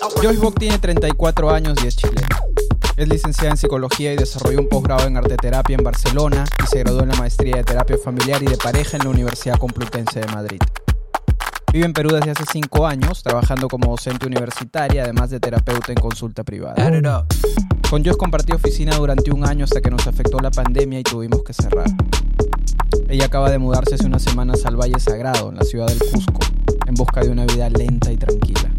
Joyce Bock tiene 34 años y es chileno. Es licenciada en psicología y desarrolló un posgrado en arteterapia en Barcelona y se graduó en la maestría de terapia familiar y de pareja en la Universidad Complutense de Madrid. Vive en Perú desde hace 5 años, trabajando como docente universitaria, además de terapeuta en consulta privada. Con Joyce compartí oficina durante un año hasta que nos afectó la pandemia y tuvimos que cerrar. Ella acaba de mudarse hace unas semanas al Valle Sagrado, en la ciudad del Cusco, en busca de una vida lenta y tranquila.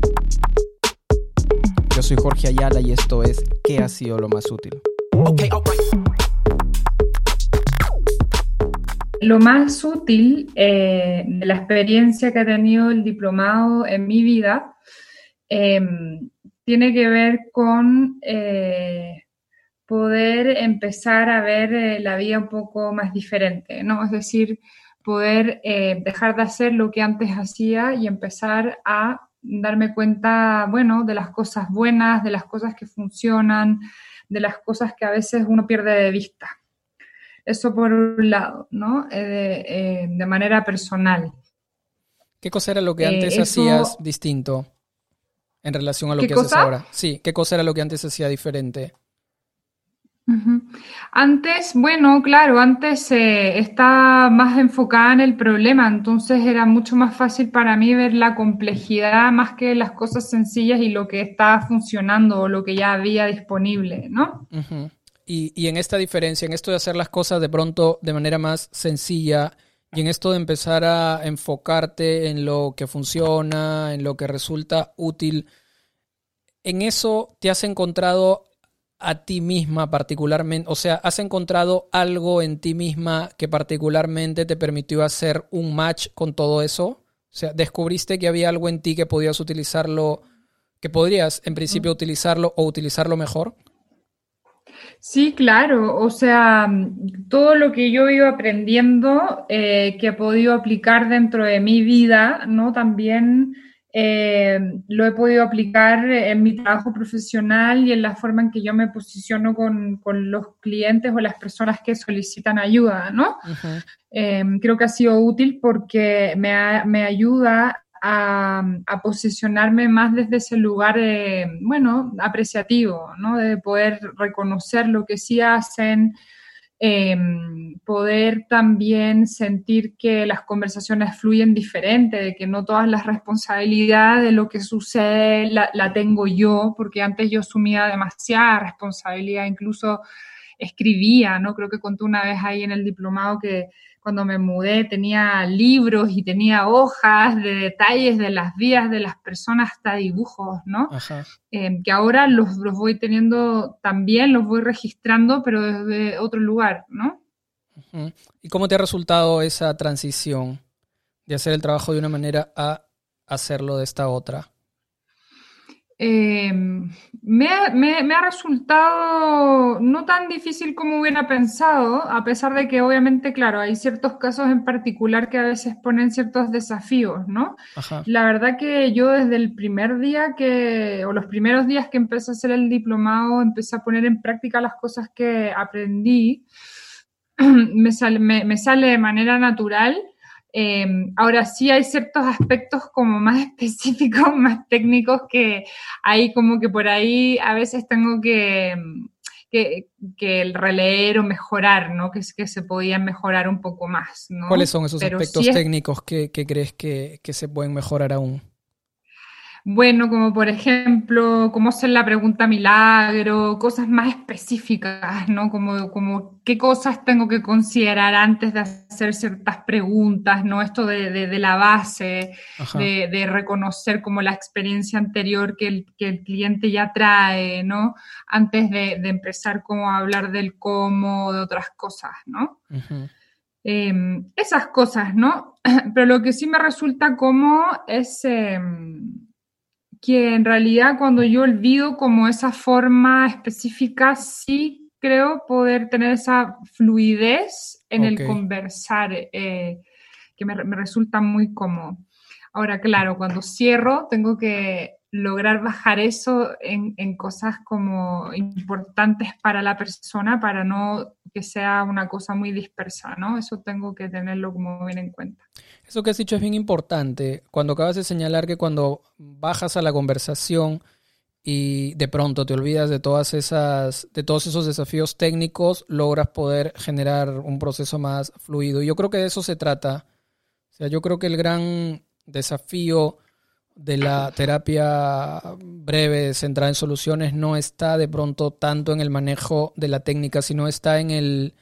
Yo soy Jorge Ayala y esto es ¿Qué ha sido lo más útil? Lo más útil eh, de la experiencia que ha tenido el diplomado en mi vida em, tiene que ver con eh, poder empezar a ver eh, la vida un poco más diferente, ¿no? Es decir, poder eh, dejar de hacer lo que antes hacía y empezar a darme cuenta, bueno, de las cosas buenas, de las cosas que funcionan, de las cosas que a veces uno pierde de vista. Eso por un lado, ¿no? de, manera personal. ¿Qué cosa era lo que antes hacías distinto? en relación a lo que haces ahora. Sí, ¿qué cosa era lo que antes hacía diferente? Antes, bueno, claro, antes eh, estaba más enfocada en el problema, entonces era mucho más fácil para mí ver la complejidad más que las cosas sencillas y lo que estaba funcionando o lo que ya había disponible, ¿no? y, y en esta diferencia, en esto de hacer las cosas de pronto de manera más sencilla, y en esto de empezar a enfocarte en lo que funciona, en lo que resulta útil, ¿en eso te has encontrado a ti misma particularmente? O sea, ¿has encontrado algo en ti misma que particularmente te permitió hacer un match con todo eso? O sea, ¿descubriste que había algo en ti que podías utilizarlo, que podrías en principio utilizarlo o utilizarlo mejor? Sí, claro. O sea, todo lo que yo he ido aprendiendo, eh, que he podido aplicar dentro de mi vida, ¿no? También eh, lo he podido aplicar en mi trabajo profesional y en la forma en que yo me posiciono con, los clientes o las personas que solicitan ayuda, ¿no? Eh, creo que ha sido útil porque me, me ayuda a, posicionarme más desde ese lugar, eh, bueno, apreciativo, ¿no? De poder reconocer lo que sí hacen, em, poder también sentir que las conversaciones fluyen diferente, de que no todas las responsabilidades de lo que sucede la, la tengo yo, porque antes yo asumía demasiada responsabilidad, incluso escribía, ¿no? Creo que conté una vez ahí en el diplomado que cuando me mudé tenía libros y tenía hojas de detalles de las vías de las personas, hasta dibujos, ¿no? Eh, que ahora los, los, voy teniendo también, los voy registrando, pero desde otro lugar, ¿no? ¿Y cómo te ha resultado esa transición de hacer el trabajo de una manera a hacerlo de esta otra? Eh, me, ha, resultado no tan difícil como hubiera pensado, a pesar de que obviamente, claro, hay ciertos casos en particular que a veces ponen ciertos desafíos, ¿no? La verdad que yo desde el primer día que, o los primeros días que empecé a hacer el diplomado, empecé a poner en práctica las cosas que aprendí, me sale, me sale de manera natural Em, ahora sí hay ciertos aspectos como más específicos, más técnicos que ahí como que por ahí a veces tengo que, que, releer o mejorar, ¿no? Que, que se podían mejorar un poco más, ¿no? ¿Cuáles son esos aspectos técnicos que, crees que, que se pueden mejorar aún? Bueno, como por ejemplo, cómo hacer la pregunta milagro, cosas más específicas, ¿no? Como, como qué cosas tengo que considerar antes de hacer ciertas preguntas, ¿no? Esto de, la base, de, reconocer como la experiencia anterior que el, que el cliente ya trae, ¿no? Antes de, empezar como a hablar del cómo, de otras cosas, ¿no? Em, esas cosas, ¿no? Pero lo que sí me resulta como es... Em, que en realidad cuando yo olvido como esa forma específica, sí creo poder tener esa fluidez en el conversar, eh, que me, resulta muy cómodo. Ahora, claro, cuando cierro, tengo que lograr bajar eso en, cosas como importantes para la persona para no que sea una cosa muy dispersa, ¿no? Eso tengo que tenerlo como bien en cuenta. Eso que has dicho es bien importante. Cuando acabas de señalar que cuando bajas a la conversación y de pronto te olvidas de todas esas, de todos esos desafíos técnicos, logras poder generar un proceso más fluido. Y yo creo que de eso se trata. O sea, yo creo que el gran desafío de la terapia breve centrada en soluciones no está de pronto tanto en el manejo de la técnica, sino está en el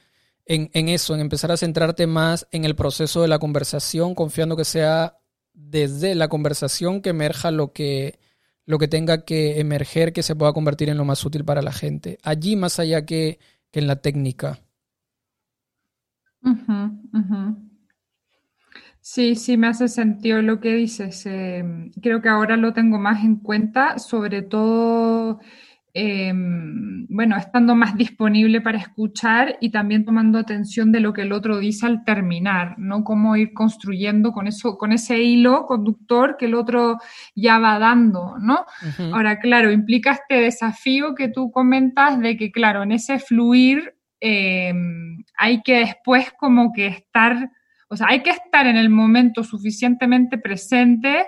en, en, eso, en empezar a centrarte más en el proceso de la conversación, confiando que sea desde la conversación que emerja lo que, lo que tenga que emerger, que se pueda convertir en lo más útil para la gente. Allí más allá que, que en la técnica. Sí, sí, me hace sentido lo que dices. Em, creo que ahora lo tengo más en cuenta, sobre todo, em, bueno, estando más disponible para escuchar y también tomando atención de lo que el otro dice al terminar, ¿no? Cómo ir construyendo con eso, con ese hilo conductor que el otro ya va dando, ¿no? Ahora, claro, implica este desafío que tú comentas de que, claro, en ese fluir em, hay que después como que estar o sea, hay que estar en el momento suficientemente presente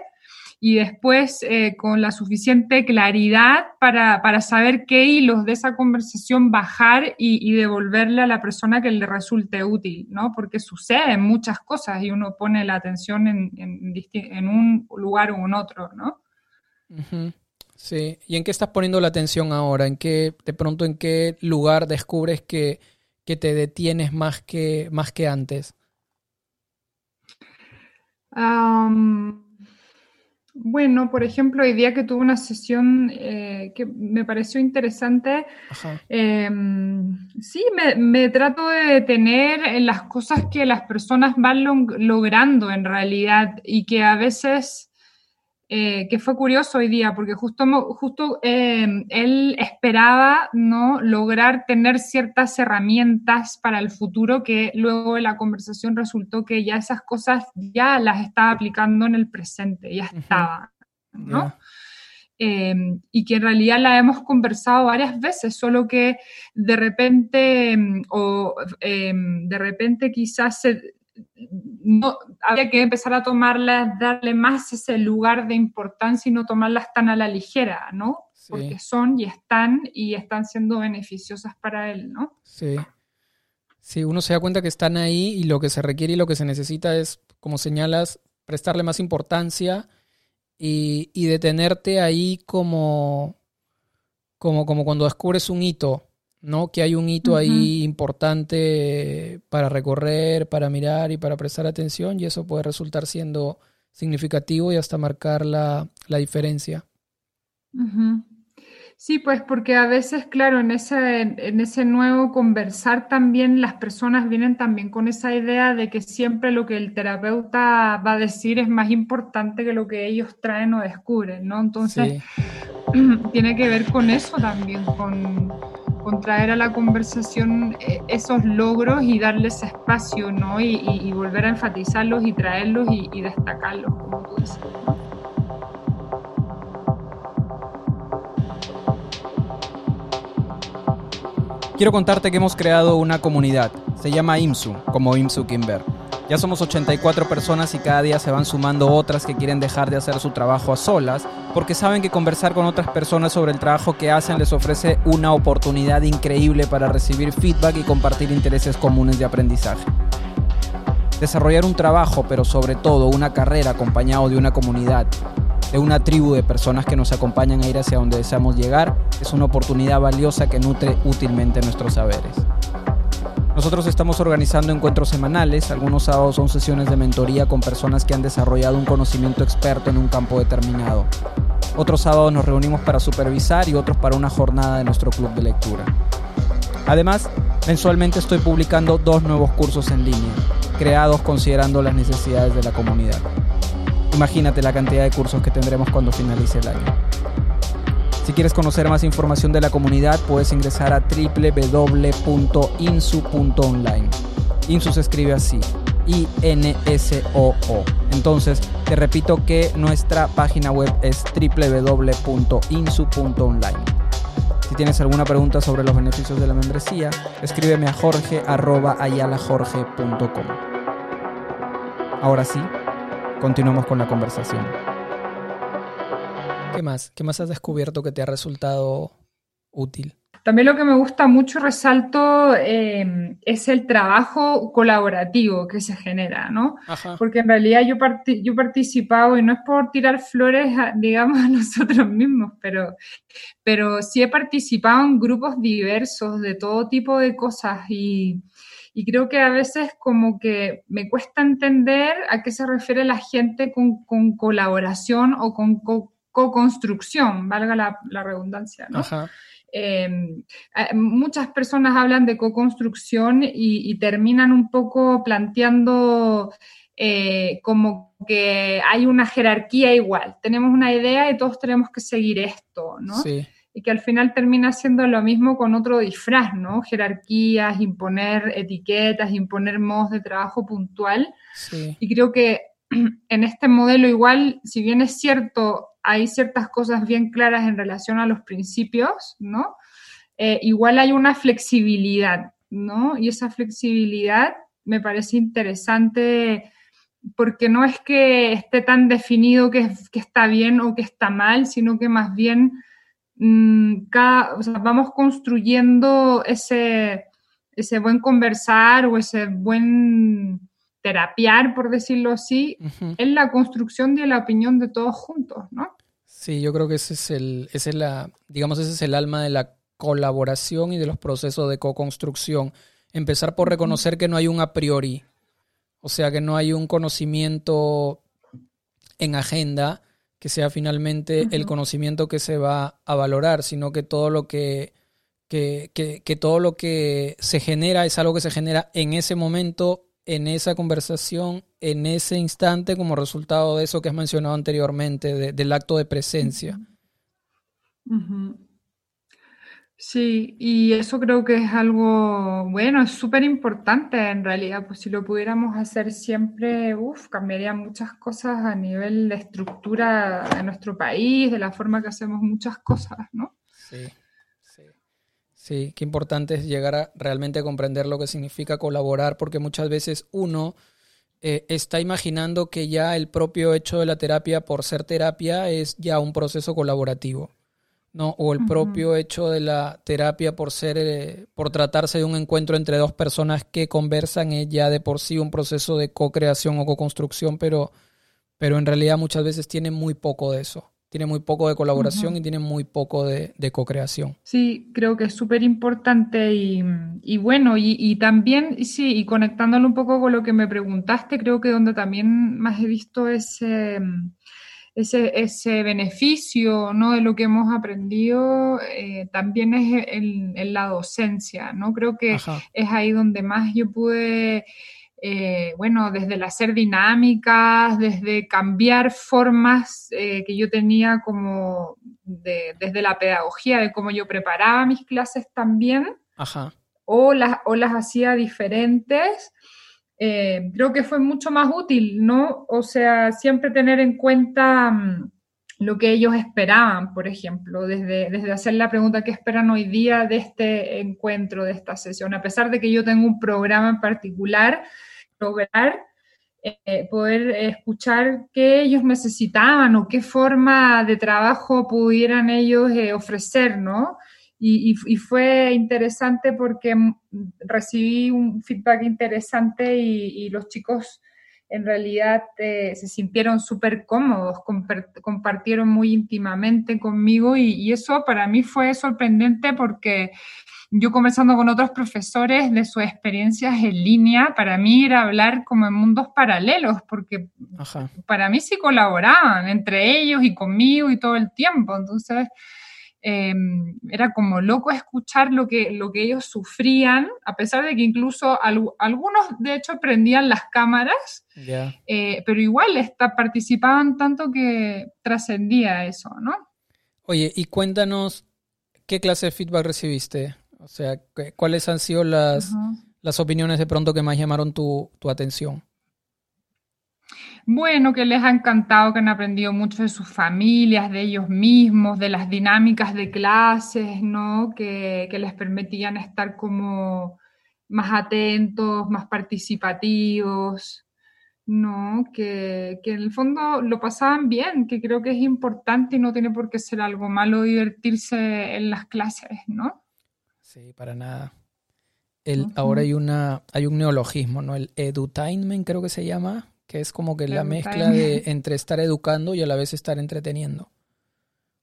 y después eh, con la suficiente claridad para, saber qué hilos de esa conversación bajar y, devolverle a la persona que le resulte útil, ¿no? Porque suceden muchas cosas y uno pone la atención en, en, un lugar o en otro, ¿no? Sí, ¿y en qué estás poniendo la atención ahora? ¿En qué, de pronto, en qué lugar descubres que, que te detienes más que, más que antes? Bueno, por ejemplo, hoy día que tuve una sesión eh, que me pareció interesante, em, sí, me, trato de detener en las cosas que las personas van logrando en realidad y que a veces eh, que fue curioso hoy día, porque justo, justo eh, él esperaba ¿no? lograr tener ciertas herramientas para el futuro que luego de la conversación resultó que ya esas cosas ya las estaba aplicando en el presente, ya estaban, ¿no? Em, y que en realidad la hemos conversado varias veces, solo que de repente, em, o de repente quizás se, no, había que empezar a tomarlas, darle más ese lugar de importancia y no tomarlas tan a la ligera, ¿no? Porque son y están y están siendo beneficiosas para él, ¿no? Sí. Sí, uno se da cuenta que están ahí y lo que se requiere y lo que se necesita es, como señalas, prestarle más importancia y, y detenerte ahí como, como, como cuando descubres un hito ¿no? Que hay un hito ahí importante para recorrer, para mirar y para prestar atención y eso puede resultar siendo significativo y hasta marcar la, diferencia. Sí, pues porque a veces, claro, en ese, en ese nuevo conversar también las personas vienen también con esa idea de que siempre lo que el terapeuta va a decir es más importante que lo que ellos traen o descubren, ¿no? Entonces, tiene que ver con eso también, con con traer a la conversación eh, esos logros y darles espacio, ¿no? Y, volver a enfatizarlos y traerlos y, destacarlos, como tú dices. Quiero contarte que hemos creado una comunidad. Se llama IMSU, como IMSU Kimber ya somos 84 personas y cada día se van sumando otras que quieren dejar de hacer su trabajo a solas porque saben que conversar con otras personas sobre el trabajo que hacen les ofrece una oportunidad increíble para recibir feedback y compartir intereses comunes de aprendizaje. Desarrollar un trabajo, pero sobre todo una carrera acompañado de una comunidad, de una tribu de personas que nos acompañan a ir hacia donde deseamos llegar, es una oportunidad valiosa que nutre útilmente nuestros saberes. Nosotros estamos organizando encuentros semanales, algunos sábados son sesiones de mentoría con personas que han desarrollado un conocimiento experto en un campo determinado. Otros sábados nos reunimos para supervisar y otros para una jornada de nuestro club de lectura. Además, mensualmente estoy publicando dos nuevos cursos en línea, creados considerando las necesidades de la comunidad. Imagínate la cantidad de cursos que tendremos cuando finalice el año. Si quieres conocer más información de la comunidad, puedes ingresar a www.insu.online. Insu se escribe así, I-N-S-O-O. Entonces, te repito que nuestra página web es www.insu.online. Si tienes alguna pregunta sobre los beneficios de la membresía, escríbeme a jorge.ayalajorge.com. Ahora sí, continuamos con la conversación. ¿Qué más? ¿Qué más has descubierto que te ha resultado útil? También lo que me gusta mucho, resalto, eh, es el trabajo colaborativo que se genera, ¿no? Porque en realidad yo, yo he participado, y no es por tirar flores, digamos, a nosotros mismos, pero, pero sí he participado en grupos diversos de todo tipo de cosas y, y creo que a veces como que me cuesta entender a qué se refiere la gente con, con colaboración o con co-construcción, valga la, la redundancia, ¿no? Ajá. Em, muchas personas hablan de co-construcción y, terminan un poco planteando eh, como que hay una jerarquía igual. Tenemos una idea y todos tenemos que seguir esto, ¿no? Sí. Y que al final termina siendo lo mismo con otro disfraz, ¿no? Jerarquías, imponer etiquetas, imponer modos de trabajo puntual. Sí. Y creo que en este modelo igual, si bien es cierto, hay ciertas cosas bien claras en relación a los principios, ¿no? Eh, igual hay una flexibilidad, ¿no? Y esa flexibilidad me parece interesante porque no es que esté tan definido que, está bien o que está mal, sino que más bien mm, vamos construyendo ese, ese buen conversar o ese buen terapiar, por decirlo así, en la construcción de la opinión de todos juntos, ¿no? Sí, yo creo que ese es el, ese es la, digamos, ese es el alma de la colaboración y de los procesos de co-construcción. Empezar por reconocer que no hay un a priori, o sea, que no hay un conocimiento en agenda que sea finalmente el conocimiento que se va a valorar, sino que todo lo que, que, que todo lo que se genera es algo que se genera en ese momento en esa conversación, en ese instante, como resultado de eso que has mencionado anteriormente, del acto de presencia. Sí, y eso creo que es algo, bueno, es súper importante en realidad, pues si lo pudiéramos hacer siempre, uff, cambiaría muchas cosas a nivel de estructura de nuestro país, de la forma que hacemos muchas cosas, ¿no? Sí. Sí, qué importante es llegar a realmente comprender lo que significa colaborar, porque muchas veces uno eh, está imaginando que ya el propio hecho de la terapia, por ser terapia, es ya un proceso colaborativo, ¿no? O el propio hecho de la terapia por ser, eh, por tratarse de un encuentro entre dos personas que conversan es ya de por sí un proceso de co-creación o co-construcción, pero, pero en realidad muchas veces tiene muy poco de eso tiene muy poco de colaboración y tiene muy poco de, co-creación. Sí, creo que es súper importante y, bueno, y, también, sí, y conectándolo un poco con lo que me preguntaste, creo que donde también más he visto ese, ese, ese beneficio ¿no? de lo que hemos aprendido, eh, también es en, la docencia, ¿no? Creo que es ahí donde más yo pude eh, bueno, desde el hacer dinámicas, desde cambiar formas eh, que yo tenía como desde la pedagogía, de cómo yo preparaba mis clases también, O, las, o las hacía diferentes. Eh, creo que fue mucho más útil, ¿no? O sea, siempre tener en cuenta mm, lo que ellos esperaban, por ejemplo, desde, desde hacer la pregunta qué esperan hoy día de este encuentro, de esta sesión, a pesar de que yo tengo un programa en particular, lograr eh, poder escuchar qué ellos necesitaban o qué forma de trabajo pudieran ellos eh, ofrecer, ¿no? Y, fue interesante porque recibí un feedback interesante y, los chicos en realidad eh, se sintieron súper cómodos, compartieron muy íntimamente conmigo y, eso para mí fue sorprendente porque yo conversando con otros profesores de sus experiencias en línea, para mí era hablar como en mundos paralelos, porque para mí sí colaboraban entre ellos y conmigo y todo el tiempo. Entonces, em, era como loco escuchar lo que, lo que ellos sufrían, a pesar de que incluso algunos, de hecho, prendían las cámaras, eh, pero igual está, participaban tanto que trascendía eso, ¿no? Oye, y cuéntanos, ¿qué clase de feedback recibiste? O sea, ¿cuáles han sido las, las opiniones de pronto que más llamaron tu, atención? Bueno, que les ha encantado, que han aprendido mucho de sus familias, de ellos mismos, de las dinámicas de clases, ¿no? Que, que les permitían estar como más atentos, más participativos, ¿no? Que, que, en el fondo lo pasaban bien, que creo que es importante y no tiene por qué ser algo malo divertirse en las clases, ¿no? Sí, para nada. El, Ahora hay una hay un neologismo, ¿no? El edutainment creo que se llama, que es como que la mezcla de entre estar educando y a la vez estar entreteniendo.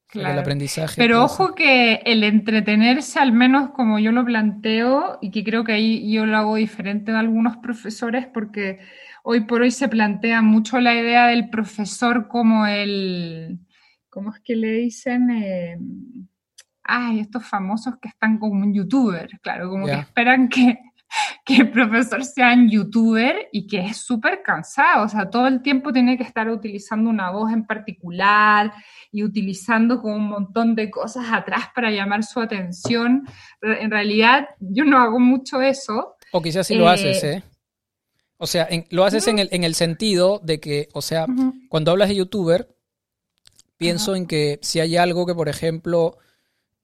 Claro. el aprendizaje. Pero ojo que el entretenerse, al menos como yo lo planteo, y que creo que ahí yo lo hago diferente de algunos profesores, porque hoy por hoy se plantea mucho la idea del profesor como el, ¿cómo es que le dicen? Eh, ay, estos famosos que están como un youtuber, claro, como que esperan que, que el profesor sea un youtuber y que es súper cansado, o sea, todo el tiempo tiene que estar utilizando una voz en particular y utilizando como un montón de cosas atrás para llamar su atención. En realidad, yo no hago mucho eso. O quizás sí lo haces, ¿eh? ¿eh? O sea, lo haces en, el, en el sentido de que, o sea, cuando hablas de youtuber, pienso en que si hay algo que, por ejemplo,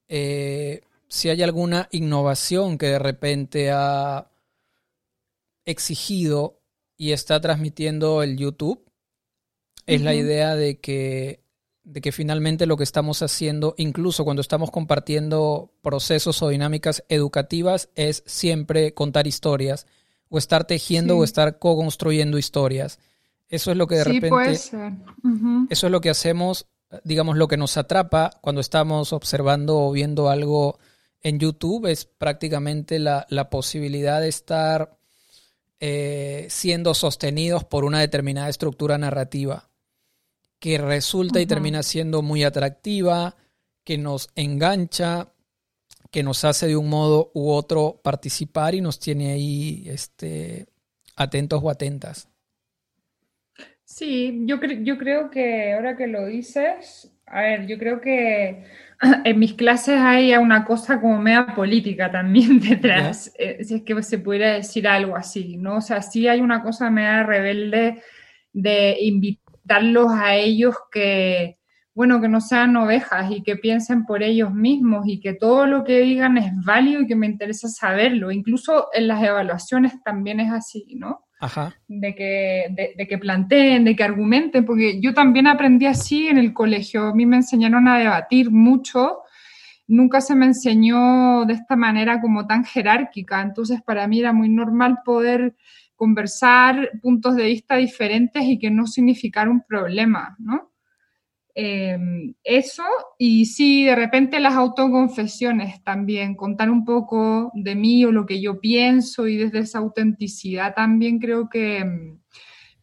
eh, si hay alguna innovación que de repente ha exigido y está transmitiendo el YouTube, es la idea de que, de que finalmente lo que estamos haciendo, incluso cuando estamos compartiendo procesos o dinámicas educativas, es siempre contar historias o estar tejiendo o estar co-construyendo historias. Eso es lo que de repente... Puede ser. Eso es lo que hacemos, digamos, lo que nos atrapa cuando estamos observando o viendo algo en YouTube, es prácticamente la, posibilidad de estar eh, siendo sostenidos por una determinada estructura narrativa que resulta y termina siendo muy atractiva, que nos engancha, que nos hace de un modo u otro participar y nos tiene ahí este, atentos o atentas. Sí, yo, yo creo que ahora que lo dices, a ver, yo creo que en mis clases hay una cosa como media política también detrás, eh, si es que se pudiera decir algo así, ¿no? O sea, sí hay una cosa media rebelde de invitarlos a ellos que, bueno, que no sean ovejas y que piensen por ellos mismos y que todo lo que digan es válido y que me interesa saberlo. Incluso en las evaluaciones también es así, ¿no? De que, de, que planteen, de que argumenten, porque yo también aprendí así en el colegio. A mí me enseñaron a debatir mucho. Nunca se me enseñó de esta manera como tan jerárquica. Entonces, para mí era muy normal poder conversar puntos de vista diferentes y que no significara un problema, ¿no? Em, eso y sí, de repente las autoconfesiones también, contar un poco de mí o lo que yo pienso y desde esa autenticidad también creo que em,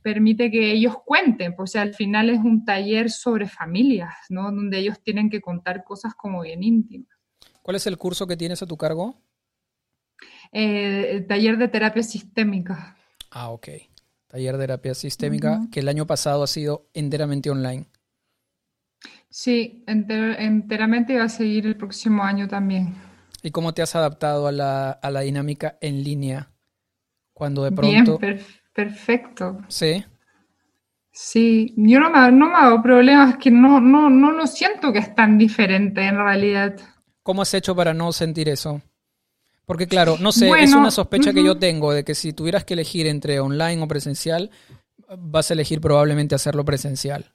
permite que ellos cuenten, pues al final es un taller sobre familias, ¿no? Donde ellos tienen que contar cosas como bien íntimas. ¿Cuál es el curso que tienes a tu cargo? Eh, el taller de terapia sistémica. Ah, ok. Taller de terapia sistémica que el año pasado ha sido enteramente online. Sí, enteramente va a seguir el próximo año también. ¿Y cómo te has adaptado a la, a la dinámica en línea? Cuando de pronto... Bien, perfecto. Sí. Sí, yo no me, no me hago problemas, que no, no, no lo siento que es tan diferente en realidad. ¿Cómo has hecho para no sentir eso? Porque claro, no sé, es una sospecha que yo tengo de que si tuvieras que elegir entre online o presencial, vas a elegir probablemente hacerlo presencial.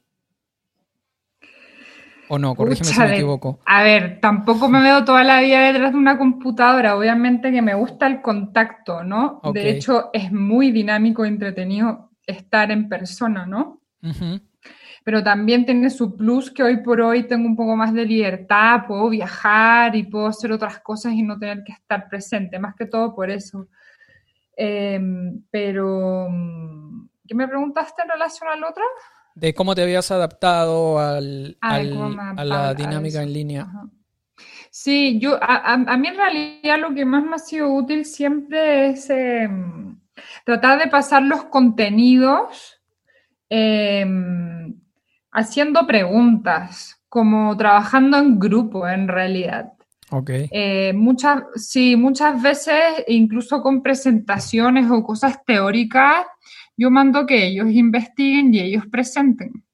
¿O no? Corrígeme si me equivoco. A ver, tampoco me veo toda la vida detrás de una computadora. Obviamente que me gusta el contacto, ¿no? De hecho, es muy dinámico y entretenido estar en persona, ¿no? Pero también tiene su plus que hoy por hoy tengo un poco más de libertad, puedo viajar y puedo hacer otras cosas y no tener que estar presente, más que todo por eso. Em, pero, ¿qué me preguntaste en relación al otro? De cómo te habías adaptado al, a la dinámica en línea. Sí, yo, a, mí en realidad lo que más me ha sido útil siempre es em, tratar de pasar los contenidos em, haciendo preguntas, como trabajando en grupo en realidad. Ok. Eh, muchas, sí, muchas veces, incluso con presentaciones o cosas teóricas, yo mando que ellos investiguen y ellos presenten.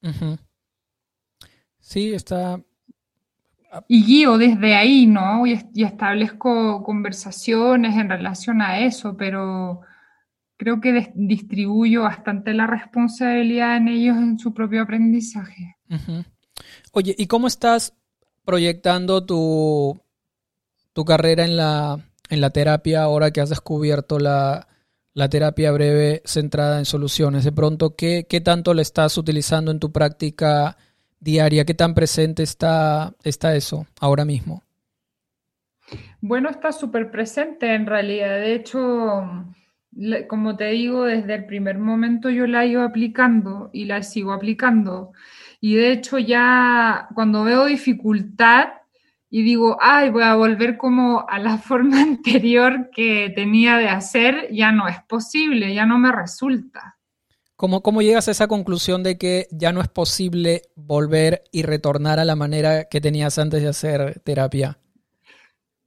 Sí, está... Y guío desde ahí, ¿no? Y, y establezco conversaciones en relación a eso, pero creo que distribuyo bastante la responsabilidad en ellos en su propio aprendizaje. Oye, ¿y cómo estás proyectando tu, tu carrera en la, en la terapia ahora que has descubierto la, terapia breve centrada en soluciones? De pronto, ¿qué, ¿qué, tanto le estás utilizando en tu práctica diaria? ¿Qué tan presente está, está eso ahora mismo? Bueno, está súper presente en realidad. De hecho, como te digo, desde el primer momento yo la he ido aplicando y la sigo aplicando. Y de hecho ya cuando veo dificultad y digo, ay, voy a volver como a la forma anterior que tenía de hacer, ya no es posible, ya no me resulta. ¿Cómo, ¿Cómo llegas a esa conclusión de que ya no es posible volver y retornar a la manera que tenías antes de hacer terapia?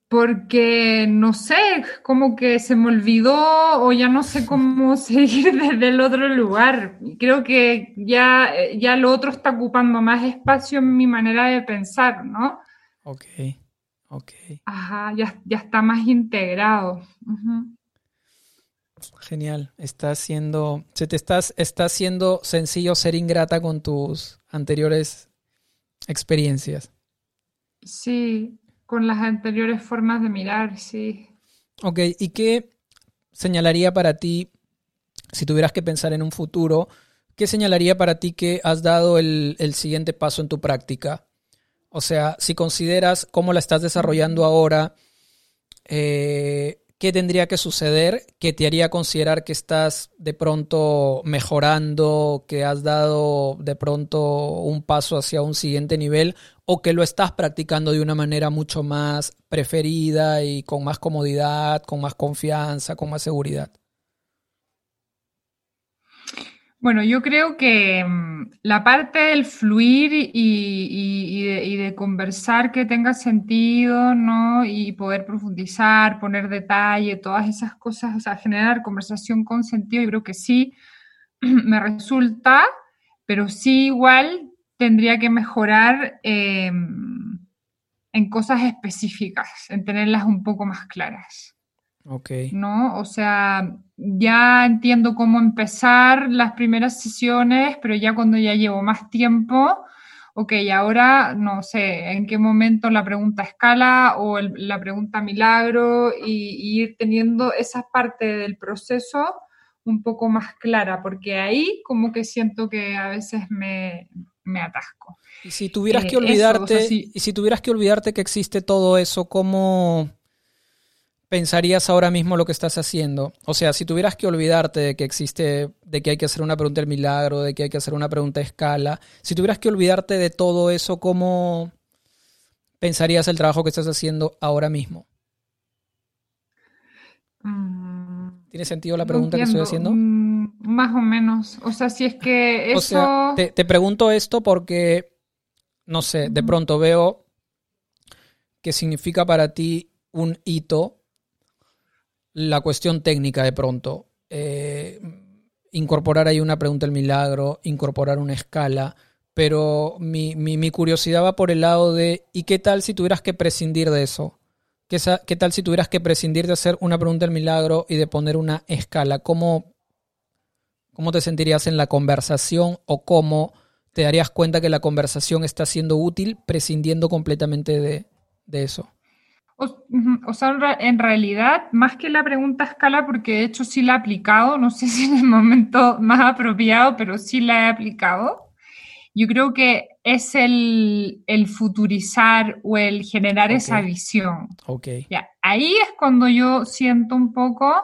porque no sé, como que se me olvidó o ya no sé cómo seguir desde el otro lugar. Creo que ya, ya lo otro está ocupando más espacio en mi manera de pensar, ¿no? Ok, ok. Ajá, ya, ya está más integrado. Genial, está haciendo, se te estás, está haciendo sencillo ser ingrata con tus anteriores experiencias. Sí, con las anteriores formas de mirar, sí. Ok, ¿y qué señalaría para ti, si tuvieras que pensar en un futuro, qué señalaría para ti que has dado el, siguiente paso en tu práctica? O sea, si consideras cómo la estás desarrollando ahora, eh, ¿qué tendría que suceder que te haría considerar que estás de pronto mejorando, que has dado de pronto un paso hacia un siguiente nivel o que lo estás practicando de una manera mucho más preferida y con más comodidad, con más confianza, con más seguridad? Bueno, yo creo que mm, la parte del fluir y, de, conversar que tenga sentido, ¿no? Y poder profundizar, poner detalle, todas esas cosas, o sea, generar conversación con sentido, yo creo que sí me resulta, pero sí igual tendría que mejorar em, en cosas específicas, en tenerlas un poco más claras. Ok. ¿No? O sea, ya entiendo cómo empezar las primeras sesiones, pero ya cuando ya llevo más tiempo, ok, ahora no sé en qué momento la pregunta escala o la pregunta milagro y, ir teniendo esa parte del proceso un poco más clara, porque ahí como que siento que a veces me, atasco. Y si tuvieras que eh, olvidarte, y si tuvieras que olvidarte que existe todo eso, ¿cómo, pensarías ahora mismo lo que estás haciendo? O sea, si tuvieras que olvidarte de que existe, de que hay que hacer una pregunta del milagro, de que hay que hacer una pregunta de escala, si tuvieras que olvidarte de todo eso, ¿cómo pensarías el trabajo que estás haciendo ahora mismo? Mm, ¿Tiene sentido la pregunta que estoy haciendo? Mm, más o menos. O sea, si es que eso... O sea, te, te pregunto esto porque, no sé, de pronto veo que significa para ti un hito la cuestión técnica de pronto. Eh, incorporar ahí una pregunta del milagro, incorporar una escala, pero mi, mi, curiosidad va por el lado de, ¿y qué tal si tuvieras que prescindir de eso? ¿Qué, ¿Qué, tal si tuvieras que prescindir de hacer una pregunta del milagro y de poner una escala? ¿Cómo, cómo te sentirías en la conversación o cómo te darías cuenta que la conversación está siendo útil prescindiendo completamente de, de eso? O, sea, en realidad, más que la pregunta escala, porque de hecho sí la he aplicado, no sé si en el momento más apropiado, pero sí la he aplicado. Yo creo que es el, futurizar o el generar esa visión. Ok. Ya, ahí es cuando yo siento un poco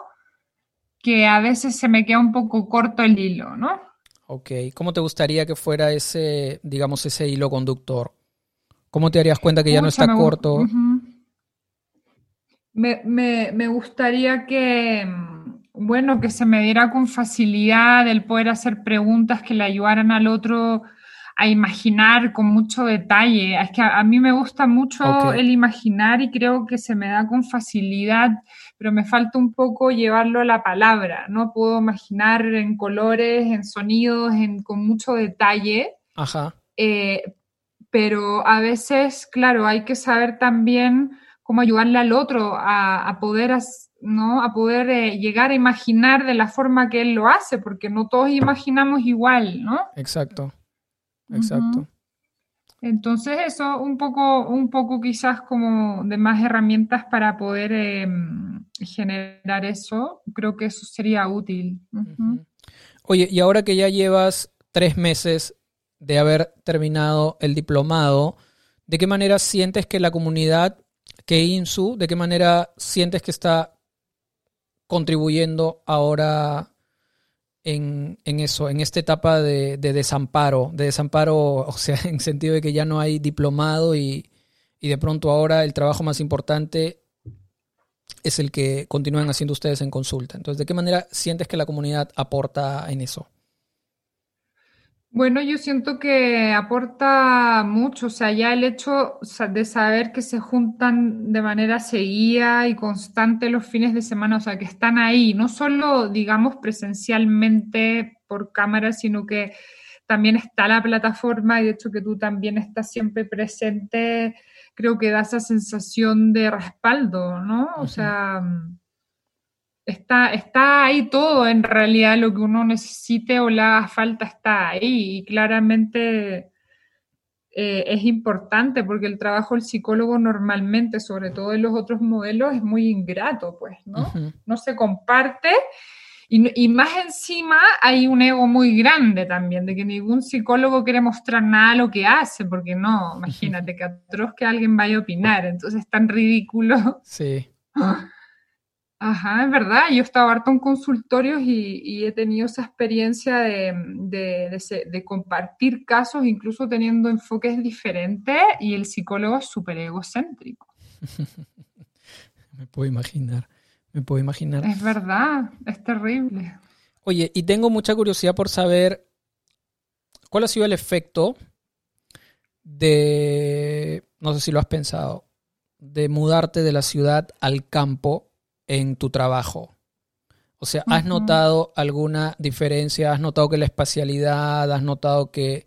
que a veces se me queda un poco corto el hilo, ¿no? Ok. ¿Cómo te gustaría que fuera ese, digamos, ese hilo conductor? ¿Cómo te darías cuenta que ya no está corto? Me, gustaría que, mm, bueno, que se me diera con facilidad el poder hacer preguntas que le ayudaran al otro a imaginar con mucho detalle. Es que a, mí me gusta mucho el imaginar y creo que se me da con facilidad, pero me falta un poco llevarlo a la palabra. No puedo imaginar en colores, en sonidos, en, con mucho detalle. Ajá. Eh, pero a veces, claro, hay que saber también cómo ayudarle al otro a, poder, ¿no? a poder eh, llegar a imaginar de la forma que él lo hace, porque no todos imaginamos igual, ¿no? Exacto. Exacto. Entonces eso un poco, un poco quizás como de más herramientas para poder em, generar eso, creo que eso sería útil. Oye, y ahora que ya llevas tres meses de haber terminado el diplomado, ¿de qué manera sientes que la comunidad, que INSU, de qué manera sientes que está contribuyendo ahora en, eso, en esta etapa de, desamparo, de desamparo, o sea, en sentido de que ya no hay diplomado y, de pronto ahora el trabajo más importante es el que continúan haciendo ustedes en consulta. Entonces, ¿de qué manera sientes que la comunidad aporta en eso? Bueno, yo siento que aporta mucho, o sea, ya el hecho de saber que se juntan de manera seguida y constante los fines de semana, o sea, que están ahí, no solo, digamos, presencialmente por cámara, sino que también está la plataforma y de hecho que tú también estás siempre presente, creo que da esa sensación de respaldo, ¿no? O sea está, está ahí todo en realidad, lo que uno necesite o la falta está ahí y claramente eh, es importante porque el trabajo del psicólogo normalmente, sobre todo en los otros modelos, es muy ingrato, pues, ¿no? No se comparte. Y, y, más encima hay un ego muy grande también, de que ningún psicólogo quiere mostrar nada lo que hace, porque no, imagínate que atroz que alguien vaya a opinar, entonces es tan ridículo. Sí. Ajá, es verdad. Yo he estado harto en consultorios y, he tenido esa experiencia de, compartir casos, incluso teniendo enfoques diferentes, y el psicólogo es súper egocéntrico. me puedo imaginar, me puedo imaginar. Es verdad, es terrible. Oye, y tengo mucha curiosidad por saber cuál ha sido el efecto de, no sé si lo has pensado, de mudarte de la ciudad al campo en tu trabajo? O sea, ¿has notado alguna diferencia? ¿Has notado que la espacialidad, has notado que,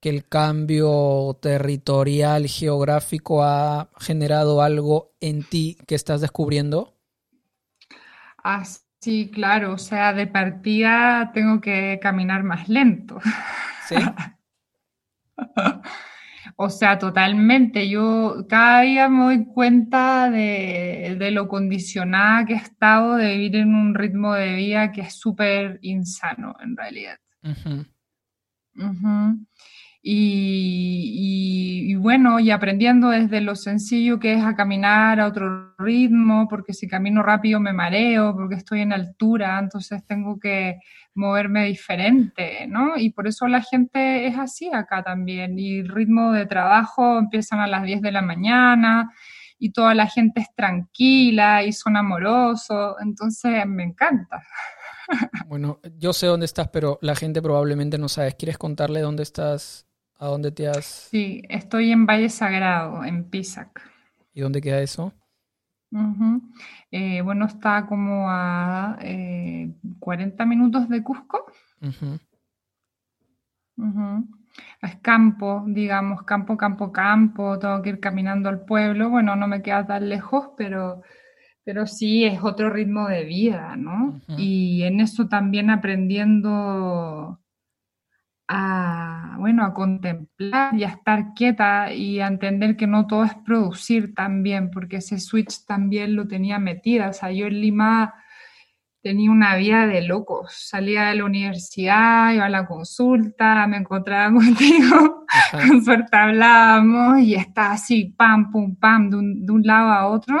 el cambio territorial, geográfico ha generado algo en ti que estás descubriendo? Ah, sí, claro. O sea, de partida tengo que caminar más lento. ¿Sí? O sea, totalmente. Yo cada día me doy cuenta de, lo condicionada que he estado de vivir en un ritmo de vida que es súper insano en realidad. Y, bueno, y aprendiendo desde lo sencillo que es a caminar a otro ritmo, porque si camino rápido me mareo, porque estoy en altura, entonces tengo que moverme diferente, ¿no? Y por eso la gente es así acá también. Y el ritmo de trabajo empiezan a las 10 de la mañana y toda la gente es tranquila y son amorosos, entonces me encanta. Bueno, yo sé dónde estás, pero la gente probablemente no sabe. ¿Quieres contarle dónde estás? ¿A dónde te has...? Sí, estoy en Valle Sagrado, en Pisac. ¿Y dónde queda eso? Eh, bueno, está como a 40 eh, minutos de Cusco. Es campo, digamos, campo, campo, campo, tengo que ir caminando al pueblo. Bueno, no me queda tan lejos, pero, pero sí es otro ritmo de vida, ¿no? Y en eso también aprendiendo a, bueno, a contemplar y a estar quieta y a entender que no todo es producir también, porque ese switch también lo tenía metida. O sea, yo en Lima tenía una vida de locos. Salía de la universidad, iba a la consulta, me encontraba contigo, con suerte hablábamos y estaba así, pam, pum, pam, de un, de un lado a otro.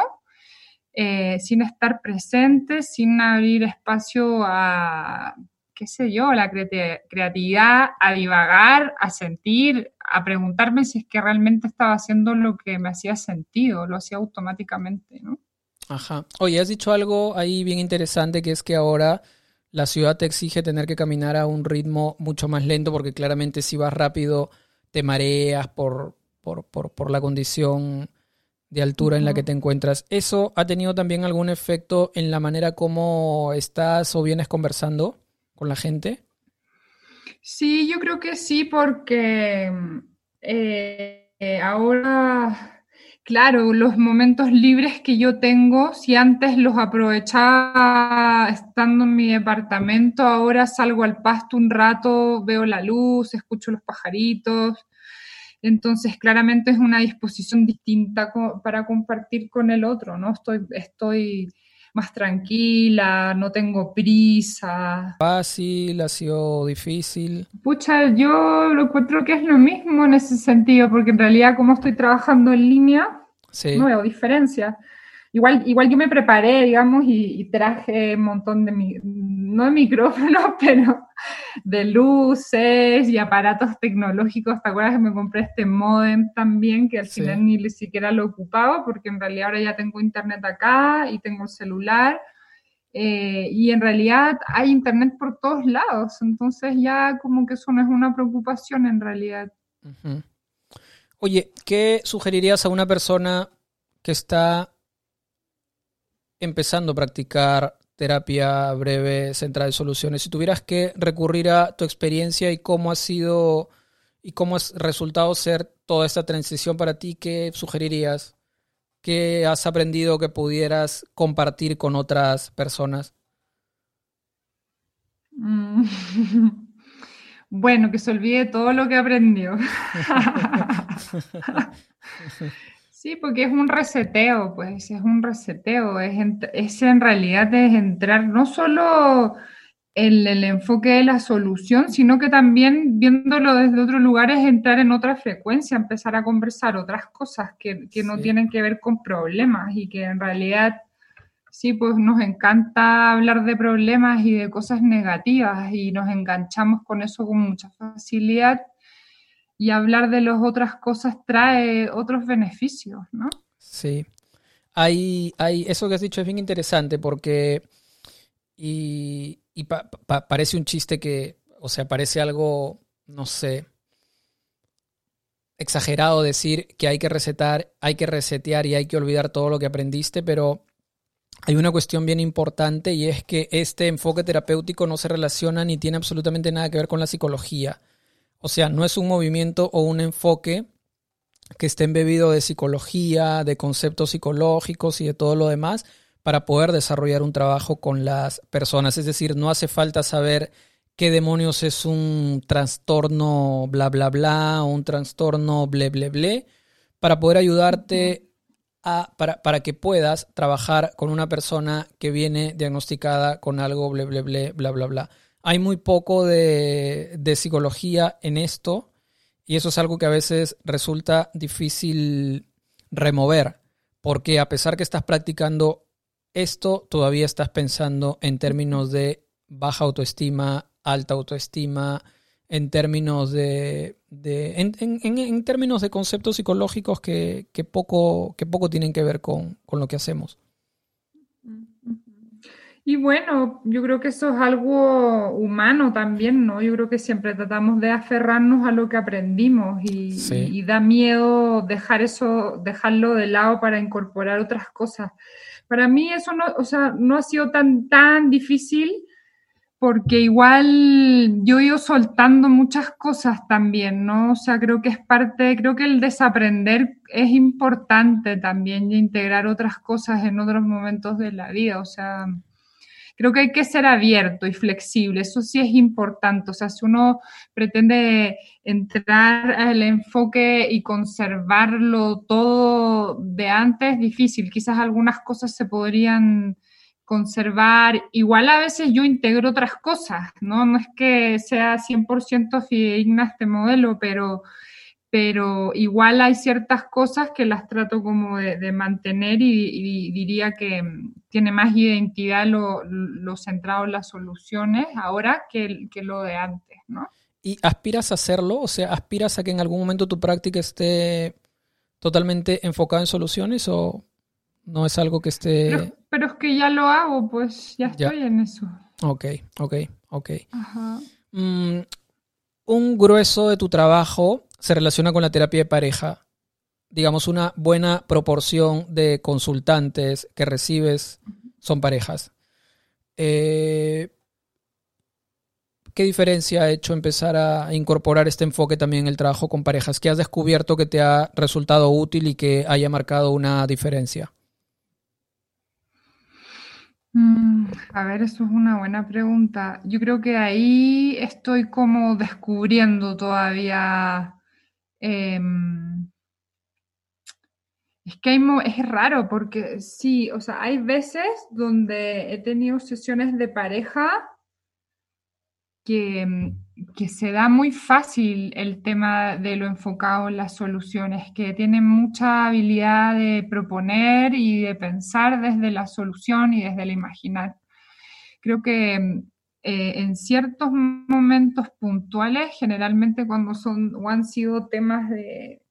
Eh, sin estar presente, sin abrir espacio a, qué sé yo, la creatividad, a divagar, a sentir, a preguntarme si es que realmente estaba haciendo lo que me hacía sentido, lo hacía automáticamente, ¿no? Ajá. Oye, has dicho algo ahí bien interesante que es que ahora la ciudad te exige tener que caminar a un ritmo mucho más lento porque claramente si vas rápido te mareas por, por, por, la condición de altura en la que te encuentras. ¿Eso ha tenido también algún efecto en la manera como estás o vienes conversando con la gente? Sí, yo creo que sí, porque eh, ahora Claro, los momentos libres que yo tengo, si antes los aprovechaba estando en mi departamento, ahora salgo al pasto un rato, veo la luz, escucho los pajaritos. Entonces, claramente es una disposición distinta para compartir con el otro, ¿no? Estoy, estoy más tranquila, no tengo prisa. ¿Fácil? ¿Ha sido difícil? Pucha, yo lo encuentro que es lo mismo en ese sentido, porque en realidad como estoy trabajando en línea, no veo diferencia. Igual, igual yo me preparé, digamos, y, traje un montón de, mi, no de micrófonos, pero de luces y aparatos tecnológicos. ¿Te acuerdas que me compré este modem también, que al final ni siquiera lo ocupaba, porque en realidad ahora ya tengo internet acá y tengo el celular. Eh, y en realidad hay internet por todos lados, entonces ya como que eso no es una preocupación en realidad. Oye, ¿qué sugerirías a una persona que está empezando a practicar terapia breve centrada en soluciones, si tuvieras que recurrir a tu experiencia y cómo ha sido y cómo ha resultado ser toda esta transición para ti, ¿qué sugerirías? ¿Qué has aprendido que pudieras compartir con otras personas? Mm. Bueno, que se olvide todo lo que aprendió. Sí, porque es un reseteo, pues es un reseteo, es, es en realidad es entrar no solo en el enfoque de la solución, sino que también viéndolo desde otro lugar es entrar en otra frecuencia, empezar a conversar otras cosas que, no tienen que ver con problemas y que en realidad sí, pues nos encanta hablar de problemas y de cosas negativas y nos enganchamos con eso con mucha facilidad y hablar de las otras cosas trae otros beneficios, ¿no? Sí. Hay, hay, eso que has dicho es bien interesante porque, y, parece un chiste que, o sea, parece algo, no sé, exagerado decir que hay que resetar, hay que resetear y hay que olvidar todo lo que aprendiste, pero hay una cuestión bien importante y es que este enfoque terapéutico no se relaciona ni tiene absolutamente nada que ver con la psicología. O sea, no es un movimiento o un enfoque que esté embebido de psicología, de conceptos psicológicos y de todo lo demás para poder desarrollar un trabajo con las personas. Es decir, no hace falta saber qué demonios es un trastorno bla bla bla o un trastorno ble ble ble para poder ayudarte a, para, para que puedas trabajar con una persona que viene diagnosticada con algo ble ble ble bla bla bla. Hay muy poco de, psicología en esto y eso es algo que a veces resulta difícil remover, porque a pesar que estás practicando esto, todavía estás pensando en términos de baja autoestima, alta autoestima, en términos de, en, términos de conceptos psicológicos que, poco, que poco tienen que ver con, con lo que hacemos. Y bueno, yo creo que eso es algo humano también, ¿no? Yo creo que siempre tratamos de aferrarnos a lo que aprendimos y, da miedo dejar eso, dejarlo de lado para incorporar otras cosas. Para mí eso no, o sea, no ha sido tan, tan difícil porque igual yo he ido soltando muchas cosas también, ¿no? O sea, creo que es parte, creo que el desaprender es importante también y integrar otras cosas en otros momentos de la vida, o sea creo que hay que ser abierto y flexible, eso sí es importante, o sea, si uno pretende entrar al enfoque y conservarlo todo de antes, es difícil, quizás algunas cosas se podrían conservar, igual a veces yo integro otras cosas, ¿no? No es que sea 100% fidedigna este modelo, pero pero igual hay ciertas cosas que las trato como de, mantener y, diría que mm, tiene más identidad lo, centrado en las soluciones ahora que, que, lo de antes, ¿no? ¿Y aspiras a hacerlo? O sea, ¿aspiras a que en algún momento tu práctica esté totalmente enfocada en soluciones o no es algo que esté... Pero, es que ya lo hago, pues ya estoy en eso. Ok, ok, ok. Mm, un grueso de tu trabajo se relaciona con la terapia de pareja. Digamos, una buena proporción de consultantes que recibes son parejas. Eh, ¿Qué diferencia ha hecho empezar a incorporar este enfoque también en el trabajo con parejas? ¿Qué has descubierto que te ha resultado útil y que haya marcado una diferencia? Mm, a ver, eso es una buena pregunta. Yo creo que ahí estoy como descubriendo todavía. Em, es que es raro porque sí, o sea, hay veces donde he tenido sesiones de pareja que, que, se da muy fácil el tema de lo enfocado en las soluciones, que tienen mucha habilidad de proponer y de pensar desde la solución y desde el imaginar. Creo que eh, en ciertos momentos puntuales, generalmente cuando son o han sido temas de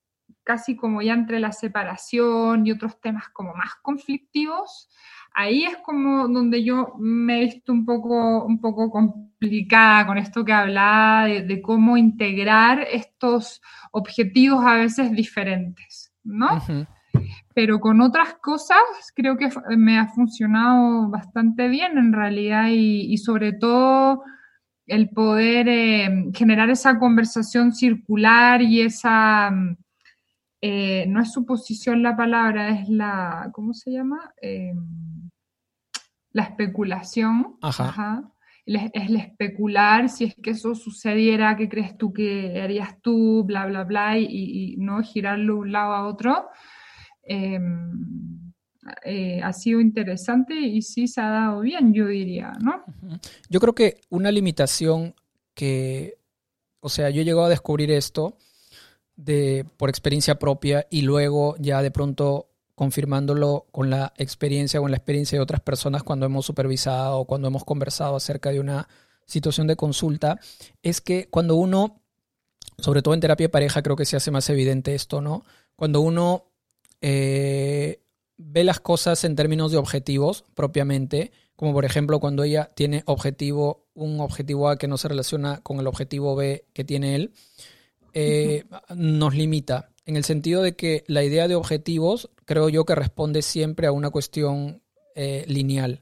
casi como ya entre la separación y otros temas como más conflictivos, ahí es como donde yo me he visto un poco, un poco complicada con esto que hablaba de, cómo integrar estos objetivos a veces diferentes, ¿no? Pero con otras cosas creo que me ha funcionado bastante bien en realidad y, sobre todo el poder eh, generar esa conversación circular y esa... Eh, no es suposición la palabra, es la, ¿cómo se llama? Eh, la especulación. Ajá. Es el especular si es que eso sucediera, qué crees tú que harías tú, bla, bla, bla, y, no girarlo de un lado a otro. Em, eh, ha sido interesante y sí se ha dado bien, yo diría, ¿no? Yo creo que una limitación que, o sea, yo he llegado a descubrir esto de, por experiencia propia y luego ya de pronto confirmándolo con la experiencia, con la experiencia de otras personas cuando hemos supervisado o cuando hemos conversado acerca de una situación de consulta, es que cuando uno, sobre todo en terapia de pareja, creo que se hace más evidente esto, ¿no? Cuando uno eh, ve las cosas en términos de objetivos propiamente, como por ejemplo cuando ella tiene objetivo, un objetivo A que no se relaciona con el objetivo B que tiene él, eh, nos limita en el sentido de que la idea de objetivos creo yo que responde siempre a una cuestión eh, lineal,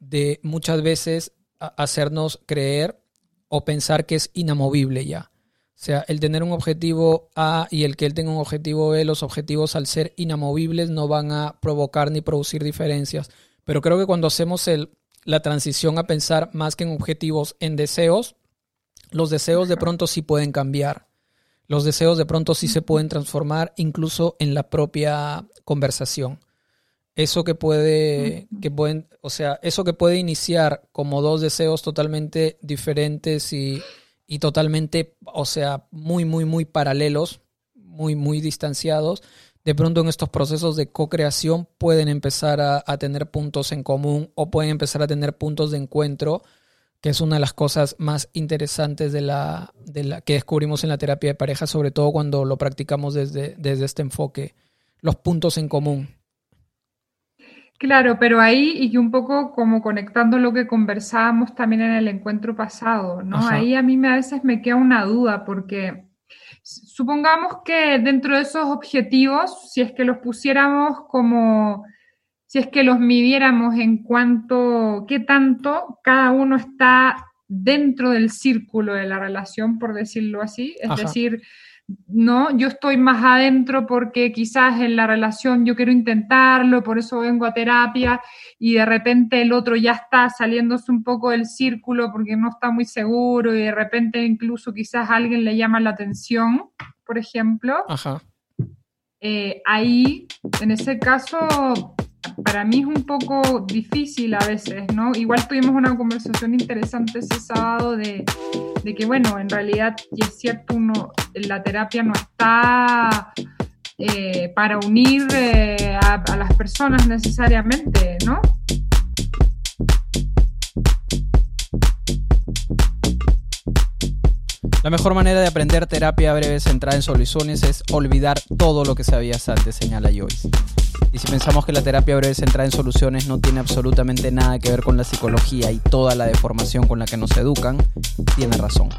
de muchas veces hacernos creer o pensar que es inamovible ya. O sea, el tener un objetivo A y el que él tenga un objetivo B, los objetivos al ser inamovibles no van a provocar ni producir diferencias. Pero creo que cuando hacemos el, la transición a pensar más que en objetivos, en deseos, los deseos de pronto sí pueden cambiar los deseos de pronto sí se pueden transformar incluso en la propia conversación. Eso que puede, que pueden, o sea, eso que puede iniciar como dos deseos totalmente diferentes y, totalmente, o sea, muy, muy, muy paralelos, muy, muy distanciados, de pronto en estos procesos de co-creación pueden empezar a, a, tener puntos en común o pueden empezar a tener puntos de encuentro que es una de las cosas más interesantes de la, de la que descubrimos en la terapia de pareja, sobre todo cuando lo practicamos desde, desde este enfoque, los puntos en común. Claro, pero ahí y un poco como conectando lo que conversábamos también en el encuentro pasado, ¿no? Ahí a mí me, a veces me queda una duda porque supongamos que dentro de esos objetivos, si es que los pusiéramos como si es que los midiéramos en cuanto, qué tanto cada uno está dentro del círculo de la relación, por decirlo así. Es decir, no, yo estoy más adentro porque quizás en la relación yo quiero intentarlo, por eso vengo a terapia y de repente el otro ya está saliéndose un poco del círculo porque no está muy seguro y de repente incluso quizás alguien le llama la atención, por ejemplo. Ajá. Eh, ahí, en ese caso, para mí es un poco difícil a veces, ¿no? Igual tuvimos una conversación interesante ese sábado de, que, bueno, en realidad, y es cierto, la terapia no está eh, para unir eh, a, a las personas necesariamente, ¿no? La mejor manera de aprender terapia breve centrada en soluciones es olvidar todo lo que sabías antes, señala Joyce. Y si pensamos que la terapia breve centrada en soluciones no tiene absolutamente nada que ver con la psicología y toda la deformación con la que nos educan, tiene razón.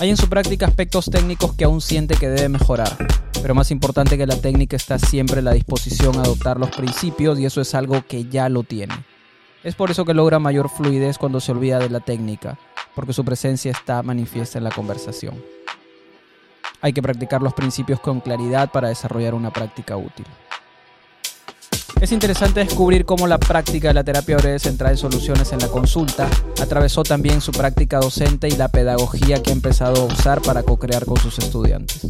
Hay en su práctica aspectos técnicos que aún siente que debe mejorar, pero más importante que la técnica está siempre la disposición a adoptar los principios y eso es algo que ya lo tiene. Es por eso que logra mayor fluidez cuando se olvida de la técnica, porque su presencia está manifiesta en la conversación. Hay que practicar los principios con claridad para desarrollar una práctica útil. Es interesante descubrir cómo la práctica de la terapia breve centrada en soluciones en la consulta atravesó también su práctica docente y la pedagogía que ha empezado a usar para co-crear con sus estudiantes.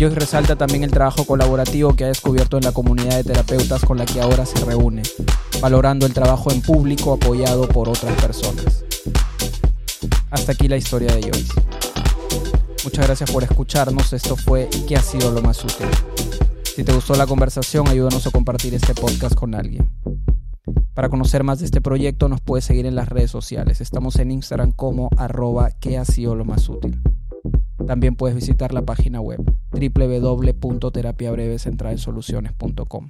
Joyce resalta también el trabajo colaborativo que ha descubierto en la comunidad de terapeutas con la que ahora se reúne, valorando el trabajo en público apoyado por otras personas. Hasta aquí la historia de Joyce. Muchas gracias por escucharnos. Esto fue ¿Qué ha sido lo más útil? Si te gustó la conversación, ayúdanos a compartir este podcast con alguien. Para conocer más de este proyecto nos puedes seguir en las redes sociales. Estamos en Instagram como arroba que ha sido lo más útil. También puedes visitar la página web www.terapiabrevecentralensoluciones.com.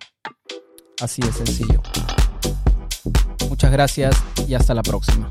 Así de sencillo. Muchas gracias y hasta la próxima.